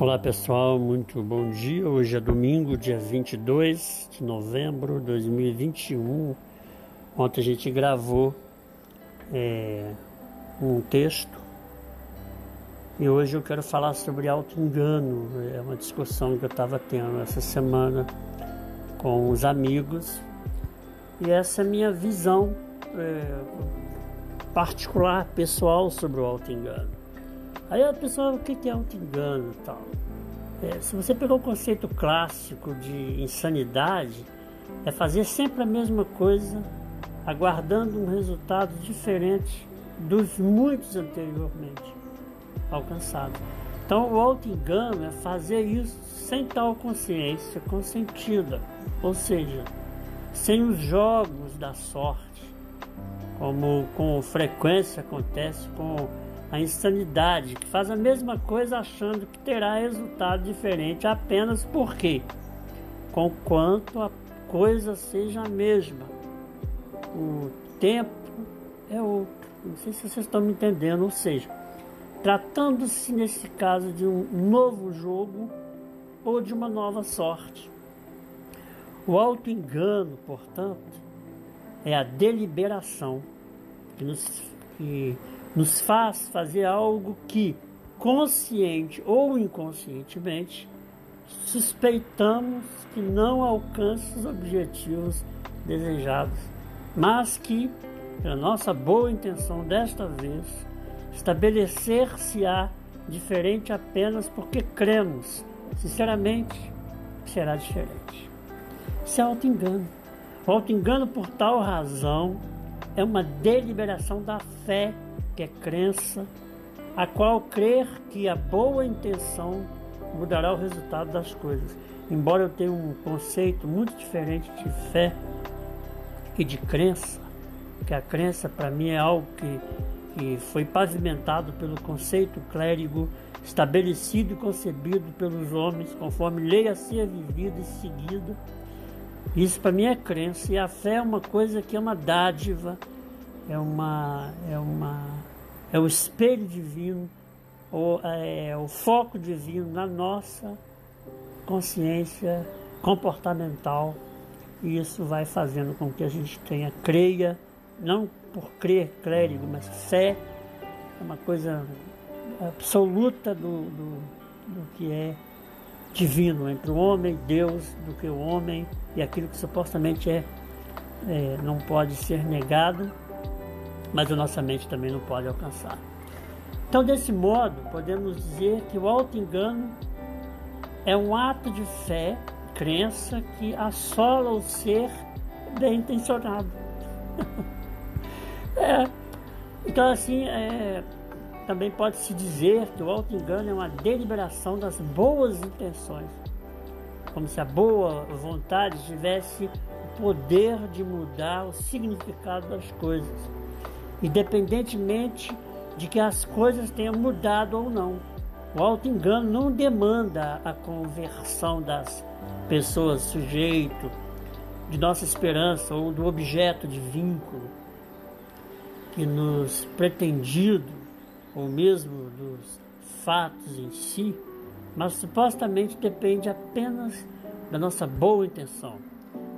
Olá pessoal, muito bom dia. Hoje é domingo, dia 22 de novembro de 2021. Ontem a gente gravou é, um texto e hoje eu quero falar sobre auto-engano. É uma discussão que eu estava tendo essa semana com os amigos e essa é a minha visão é, particular, pessoal sobre o auto-engano. Aí a pessoa, o que é auto-engano e tal? É, se você pegar o conceito clássico de insanidade, é fazer sempre a mesma coisa, aguardando um resultado diferente dos muitos anteriormente alcançados. Então, o auto-engano é fazer isso sem tal consciência consentida, ou seja, sem os jogos da sorte, como com frequência acontece com a insanidade, que faz a mesma coisa achando que terá resultado diferente apenas porque, conquanto a coisa seja a mesma, o tempo é outro. Não sei se vocês estão me entendendo, ou seja, tratando-se nesse caso de um novo jogo ou de uma nova sorte. O auto-engano, portanto, é a deliberação que nos que nos faz fazer algo que, consciente ou inconscientemente, suspeitamos que não alcança os objetivos desejados, mas que, pela nossa boa intenção desta vez, estabelecer-se-á diferente apenas porque cremos, sinceramente, que será diferente. Isso é auto-engano. O auto-engano, por tal razão, é uma deliberação da fé que é crença, a qual crer que a boa intenção mudará o resultado das coisas. Embora eu tenha um conceito muito diferente de fé e de crença, que a crença para mim é algo que, que foi pavimentado pelo conceito clérigo, estabelecido e concebido pelos homens, conforme lei a ser vivida e seguida. Isso para mim é crença, e a fé é uma coisa que é uma dádiva é uma é uma é o espelho divino ou é o foco divino na nossa consciência comportamental. E isso vai fazendo com que a gente tenha creia não por crer clérigo mas fé é uma coisa absoluta do, do, do que é divino entre o homem Deus do que o homem e aquilo que supostamente é, é não pode ser negado mas a nossa mente também não pode alcançar. Então, desse modo, podemos dizer que o auto-engano é um ato de fé, crença, que assola o ser bem intencionado. é. Então, assim, é, também pode-se dizer que o auto-engano é uma deliberação das boas intenções, como se a boa vontade tivesse o poder de mudar o significado das coisas independentemente de que as coisas tenham mudado ou não. O auto-engano não demanda a conversão das pessoas sujeito de nossa esperança ou do objeto de vínculo que nos pretendido ou mesmo dos fatos em si, mas supostamente depende apenas da nossa boa intenção.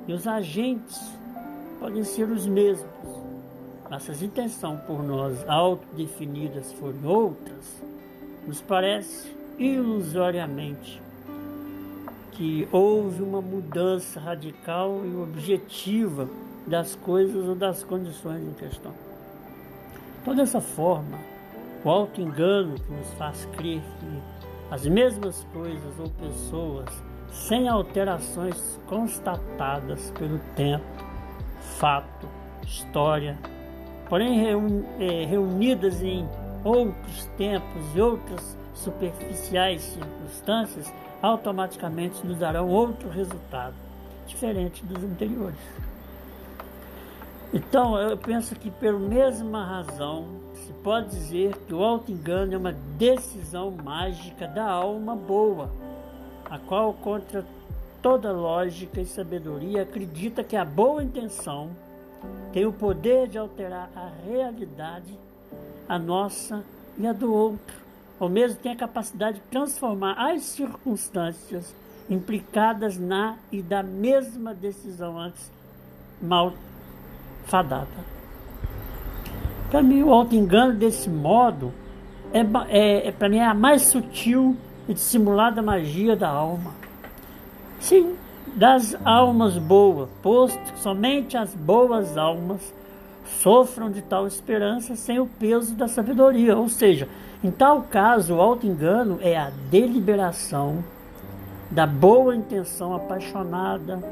E os agentes podem ser os mesmos, nossas intenções por nós autodefinidas forem outras, nos parece ilusoriamente que houve uma mudança radical e objetiva das coisas ou das condições em questão. Então, dessa forma, o auto-engano que nos faz crer que as mesmas coisas ou pessoas, sem alterações constatadas pelo tempo, fato, história, porém é, reunidas em outros tempos e outras superficiais circunstâncias, automaticamente nos darão outro resultado, diferente dos anteriores. Então, eu penso que, pela mesma razão, se pode dizer que o auto-engano é uma decisão mágica da alma boa, a qual, contra toda lógica e sabedoria, acredita que a boa intenção tem o poder de alterar a realidade, a nossa e a do outro, ou mesmo tem a capacidade de transformar as circunstâncias implicadas na e da mesma decisão antes mal fadada. Para mim, o auto-engano desse modo é, é, é para mim é a mais sutil e dissimulada magia da alma. Sim, das almas boas, posto que somente as boas almas sofram de tal esperança sem o peso da sabedoria. Ou seja, em tal caso, o auto-engano é a deliberação da boa intenção apaixonada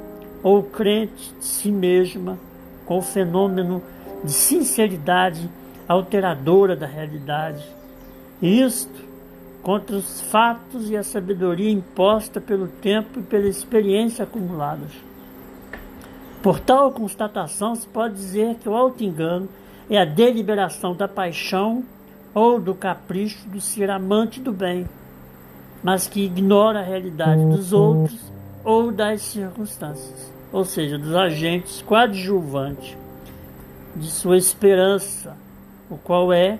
ou crente de si mesma com o fenômeno de sinceridade alteradora da realidade. Isto contra os fatos e a sabedoria imposta pelo tempo e pela experiência acumuladas. Por tal constatação, se pode dizer que o auto-engano é a deliberação da paixão ou do capricho do ser amante do bem, mas que ignora a realidade dos outros ou das circunstâncias ou seja, dos agentes coadjuvantes de sua esperança, o qual é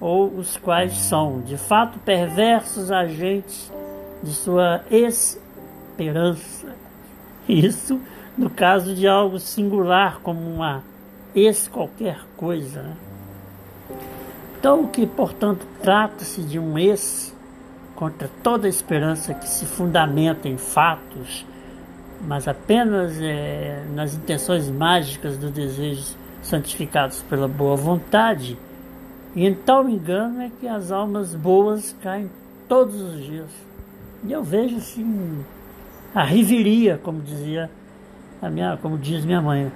ou os quais são, de fato, perversos agentes de sua esperança. Isso no caso de algo singular, como uma ex qualquer coisa. Né? Então, que, portanto, trata-se de um ex contra toda esperança que se fundamenta em fatos mas apenas é, nas intenções mágicas dos desejos santificados pela boa vontade. E em tal engano é que as almas boas caem todos os dias. E eu vejo assim a riveria, como dizia a minha, como diz minha mãe.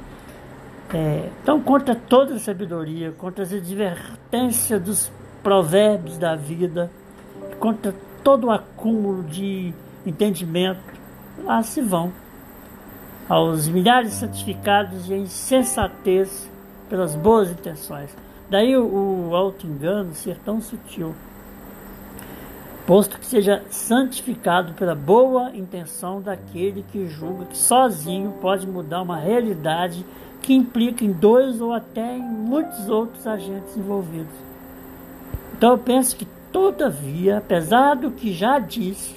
É, então, contra toda a sabedoria, contra as advertências dos provérbios da vida, contra todo o acúmulo de entendimento, lá se vão aos milhares de santificados e a insensatez pelas boas intenções. Daí o, o auto-engano ser tão sutil, posto que seja santificado pela boa intenção daquele que julga que sozinho pode mudar uma realidade que implica em dois ou até em muitos outros agentes envolvidos. Então eu penso que, todavia, apesar do que já disse,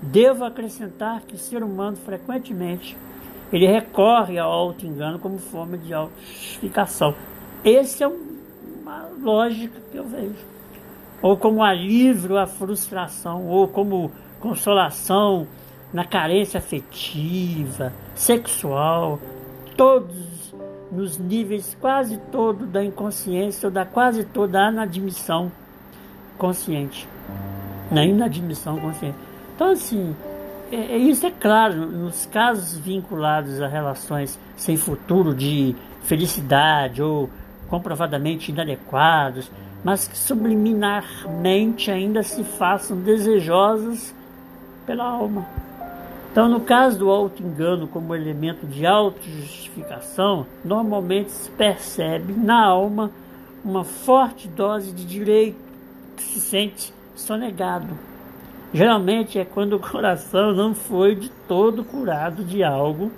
devo acrescentar que o ser humano frequentemente ele recorre ao auto-engano como forma de autojustificação. Essa é uma lógica que eu vejo. Ou como alívio à frustração, ou como consolação na carência afetiva, sexual, todos nos níveis quase todo da inconsciência ou da quase toda inadmissão consciente. Na inadmissão consciente. Então, assim, é, é, isso é claro, nos casos vinculados a relações sem futuro de felicidade ou comprovadamente inadequados, mas que subliminarmente ainda se façam desejosas pela alma. Então, no caso do auto-engano como elemento de autojustificação, normalmente se percebe na alma uma forte dose de direito que se sente sonegado Geralmente é quando o coração não foi de todo curado de algo,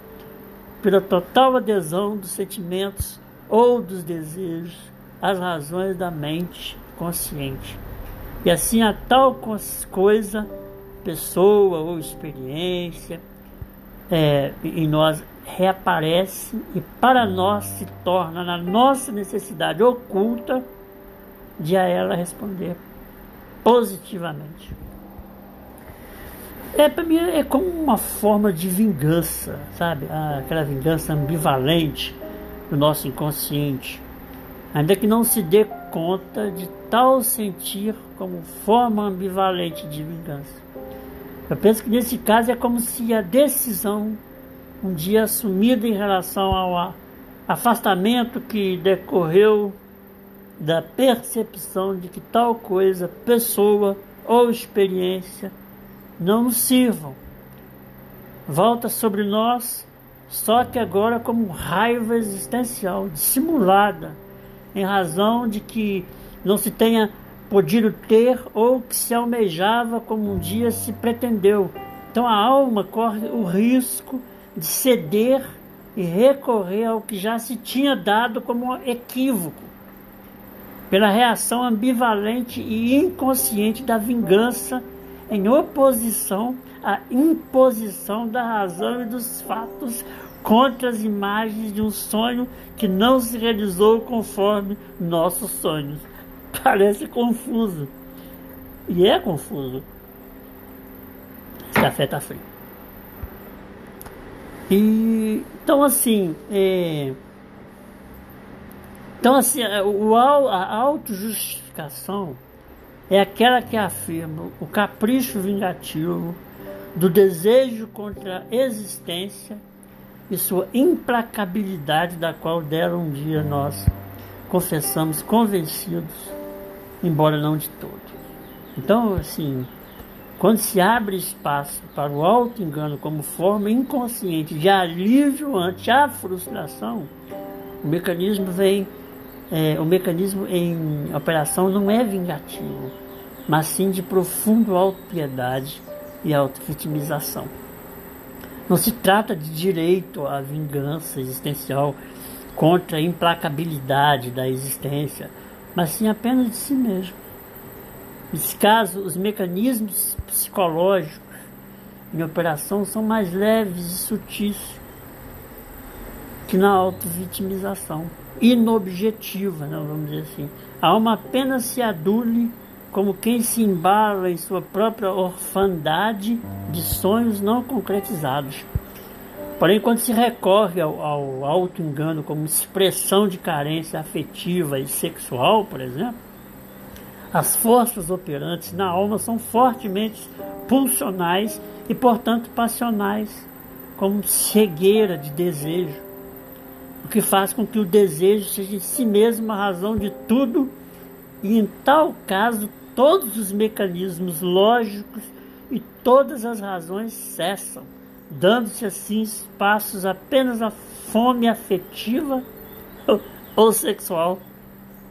pela total adesão dos sentimentos ou dos desejos às razões da mente consciente. E assim a tal coisa, pessoa ou experiência, é, em nós reaparece e para nós se torna na nossa necessidade oculta de a ela responder positivamente. É, para mim é como uma forma de vingança, sabe? Ah, aquela vingança ambivalente do nosso inconsciente. Ainda que não se dê conta de tal sentir como forma ambivalente de vingança. Eu penso que nesse caso é como se a decisão, um dia assumida em relação ao afastamento que decorreu da percepção de que tal coisa, pessoa ou experiência não nos sirvam. Volta sobre nós, só que agora como raiva existencial, dissimulada, em razão de que não se tenha podido ter ou que se almejava como um dia se pretendeu. Então a alma corre o risco de ceder e recorrer ao que já se tinha dado como equívoco, pela reação ambivalente e inconsciente da vingança em oposição à imposição da razão e dos fatos contra as imagens de um sonho que não se realizou conforme nossos sonhos. Parece confuso. E é confuso. Esse café está frio. E, então, assim, é, então, assim, é, o, a autojustificação é aquela que afirma o capricho vingativo do desejo contra a existência e sua implacabilidade, da qual deram um dia nós confessamos convencidos, embora não de todos. Então, assim, quando se abre espaço para o auto-engano como forma inconsciente de alívio ante a frustração, o mecanismo vem, é, o mecanismo em operação não é vingativo, mas sim de profundo auto-piedade e auto-vitimização. Não se trata de direito à vingança existencial contra a implacabilidade da existência, mas sim apenas de si mesmo. Nesse caso, os mecanismos psicológicos em operação são mais leves e sutis que na auto-vitimização, inobjetiva, né, vamos dizer assim. A alma apenas se adule como quem se embala em sua própria orfandade de sonhos não concretizados. Porém, quando se recorre ao, ao auto-engano como expressão de carência afetiva e sexual, por exemplo, as forças operantes na alma são fortemente pulsionais e, portanto, passionais, como cegueira de desejo, o que faz com que o desejo seja em si mesmo a razão de tudo, e em tal caso todos os mecanismos lógicos e todas as razões cessam, dando-se assim espaços apenas à fome afetiva ou sexual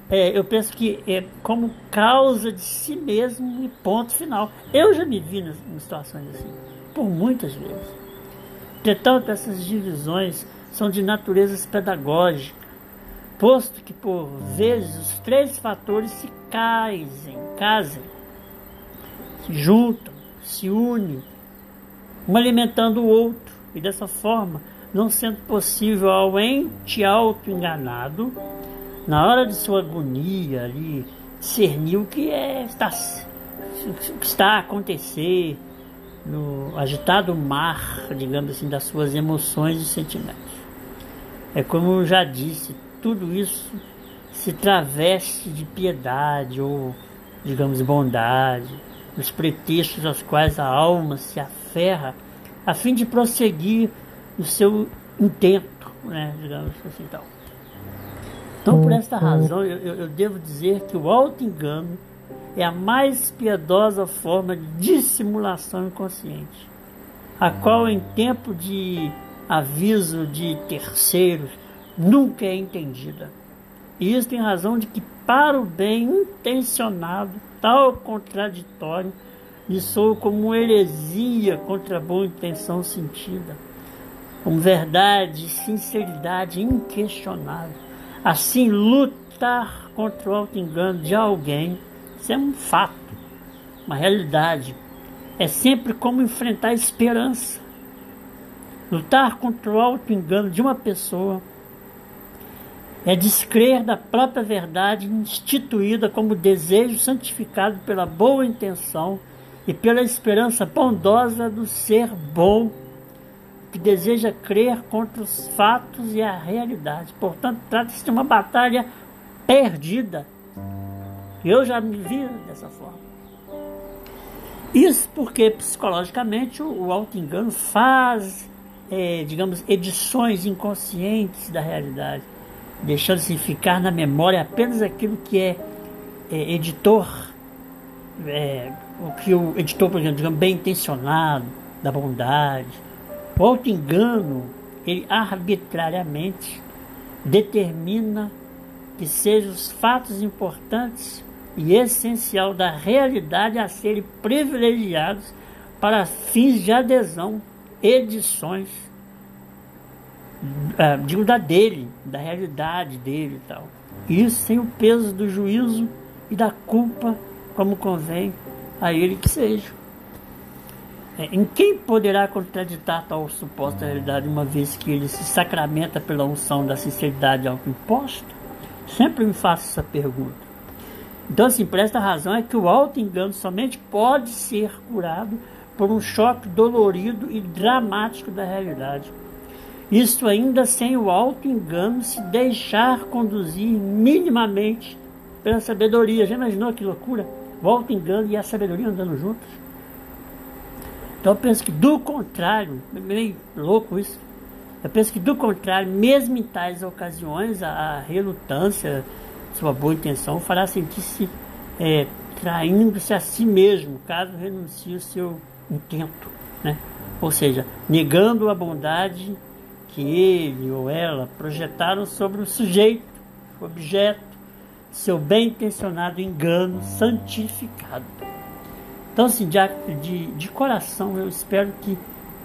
é, eu penso que é como causa de si mesmo e ponto final. Eu já me vi em situações assim, por muitas vezes. Entretanto, essas divisões são de natureza pedagógica, posto que por vezes os três fatores se casem, casem, se juntam, se unem, um alimentando o outro, e dessa forma, não sendo possível ao ente auto-enganado na hora de sua agonia ali, discernir o que é, está, que está a acontecer no agitado mar, digamos assim, das suas emoções e sentimentos. É como eu já disse, tudo isso se traveste de piedade ou, digamos, bondade, os pretextos aos quais a alma se aferra a fim de prosseguir no seu intento, né, digamos assim, tal. Então, por esta razão, eu, eu devo dizer que o auto-engano é a mais piedosa forma de dissimulação inconsciente, a qual, em tempo de aviso de terceiros, nunca é entendida. E isso em razão de que, para o bem intencionado, tal contraditório lhe soa como heresia contra a boa intenção sentida, como verdade e sinceridade inquestionável. Assim, lutar contra o auto-engano de alguém, isso é um fato, uma realidade. É sempre como enfrentar a esperança. Lutar contra o auto-engano de uma pessoa é descrer da própria verdade instituída como desejo santificado pela boa intenção e pela esperança bondosa do ser bom que deseja crer contra os fatos e a realidade. Portanto, trata-se de uma batalha perdida. Eu já me vi dessa forma. Isso porque psicologicamente o, auto-engano faz, é, digamos, edições inconscientes da realidade, deixando-se ficar na memória apenas aquilo que é, é editor, é, o que o editor, por exemplo, digamos, bem intencionado, da bondade. O auto-engano, ele arbitrariamente determina que sejam os fatos importantes e essencial da realidade a serem privilegiados para fins de adesão, edições, uh, digo da dele, da realidade dele e tal. Isso sem o peso do juízo e da culpa, como convém a ele que seja. É, em quem poderá contraditar tal suposta realidade, uma vez que ele se sacramenta pela unção da sinceridade autoimposta? Sempre me faço essa pergunta. Então, assim, por esta razão é que o auto-engano somente pode ser curado por um choque dolorido e dramático da realidade. Isto ainda sem o auto-engano se deixar conduzir minimamente pela sabedoria. Já imaginou que loucura? O auto-engano e a sabedoria andando juntos? Então eu penso que do contrário, meio louco isso, eu penso que do contrário, mesmo em tais ocasiões, a, a relutância, sua boa intenção, fará sentir-se é, traindo-se a si mesmo, caso renuncie o seu intento. Né? Ou seja, negando a bondade que ele ou ela projetaram sobre o sujeito, objeto, seu bem intencionado engano santificado. Então, assim, de, de, de coração, eu espero que,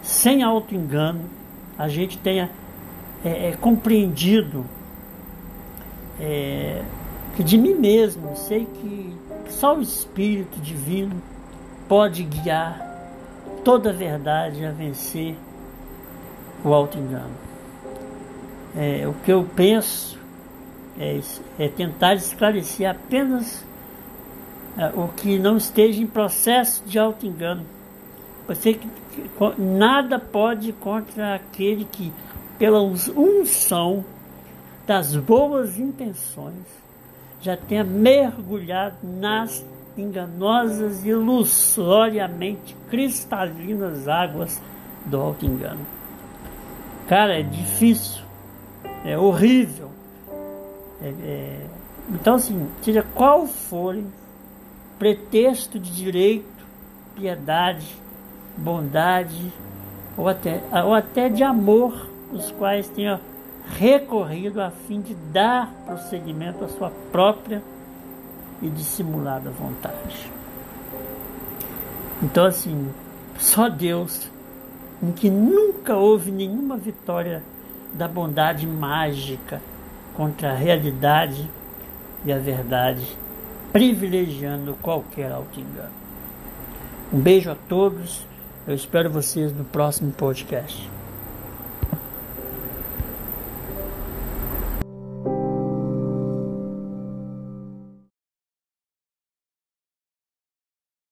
sem auto-engano, a gente tenha é, é, compreendido é, que de mim mesmo sei que só o Espírito Divino pode guiar toda a verdade a vencer o auto-engano. É, o que eu penso é, é tentar esclarecer apenas é, o que não esteja em processo de auto-engano. Você que, que nada pode contra aquele que, pela unção das boas intenções, já tenha mergulhado nas enganosas e ilusoriamente cristalinas águas do auto-engano. Cara, é difícil, é horrível. É, é... Então, assim, seja qual for pretexto de direito, piedade, bondade ou até, ou até de amor, os quais tenha recorrido a fim de dar prosseguimento à sua própria e dissimulada vontade. Então, assim, só Deus em que nunca houve nenhuma vitória da bondade mágica contra a realidade e a verdade, privilegiando qualquer auto-engano. Um beijo a todos, eu espero vocês no próximo podcast.